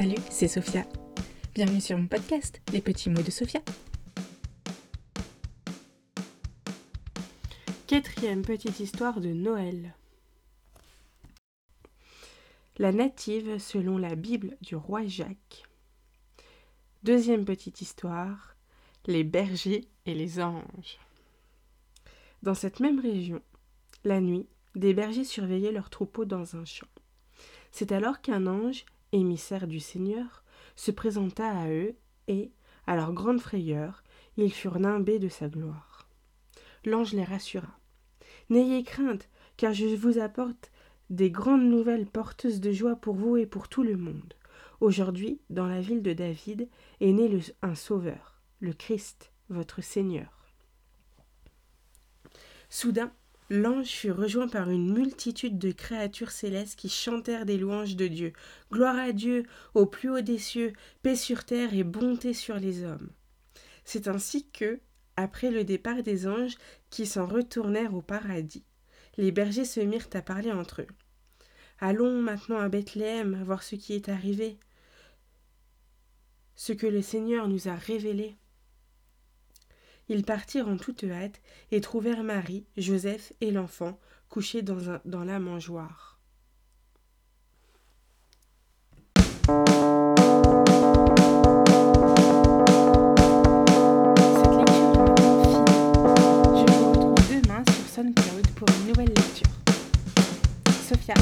Salut, c'est Sophia. Bienvenue sur mon podcast, Les petits mots de Sophia. Quatrième petite histoire de Noël. La native selon la Bible du roi Jacques. Deuxième petite histoire, les bergers et les anges. Dans cette même région, la nuit, des bergers surveillaient leurs troupeaux dans un champ. C'est alors qu'un ange, émissaire du Seigneur, se présenta à eux, et, à leur grande frayeur, ils furent nimbés de sa gloire. L'ange les rassura. N'ayez crainte, car je vous apporte des grandes nouvelles porteuses de joie pour vous et pour tout le monde. Aujourd'hui, dans la ville de David, est né un Sauveur, le Christ, votre Seigneur. Soudain, l'ange fut rejoint par une multitude de créatures célestes qui chantèrent des louanges de Dieu. Gloire à Dieu, au plus haut des cieux, paix sur terre et bonté sur les hommes. C'est ainsi que, après le départ des anges qui s'en retournèrent au paradis, les bergers se mirent à parler entre eux. Allons maintenant à Bethléem voir ce qui est arrivé, ce que le Seigneur nous a révélé. Ils partirent en toute hâte et trouvèrent Marie, Joseph et l'enfant couchés dans, la mangeoire. Cette lecture est fine. Je vous retrouve demain sur Sun pour une nouvelle lecture. Sophia.